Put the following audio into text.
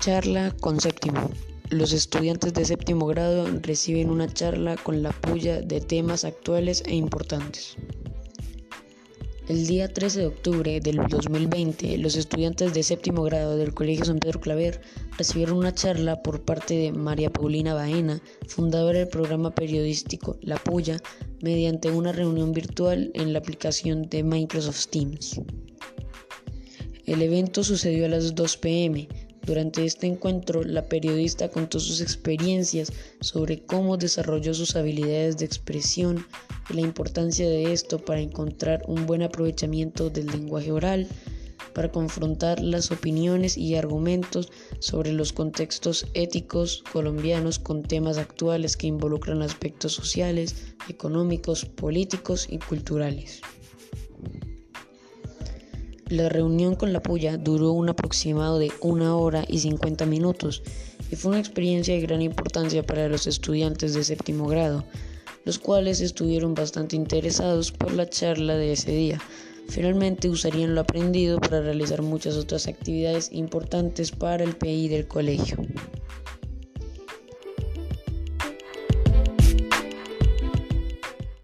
Charla con séptimo. Los estudiantes de séptimo grado reciben una charla con la puya de temas actuales e importantes. El día 13 de octubre del 2020, los estudiantes de séptimo grado del Colegio San Pedro Claver recibieron una charla por parte de María Paulina Baena, fundadora del programa periodístico La Puya, mediante una reunión virtual en la aplicación de Microsoft Teams. El evento sucedió a las 2 pm. Durante este encuentro, la periodista contó sus experiencias sobre cómo desarrolló sus habilidades de expresión y la importancia de esto para encontrar un buen aprovechamiento del lenguaje oral, para confrontar las opiniones y argumentos sobre los contextos éticos colombianos con temas actuales que involucran aspectos sociales, económicos, políticos y culturales. La reunión con la puya duró un aproximado de una hora y 50 minutos y fue una experiencia de gran importancia para los estudiantes de séptimo grado, los cuales estuvieron bastante interesados por la charla de ese día. Finalmente usarían lo aprendido para realizar muchas otras actividades importantes para el PI del colegio.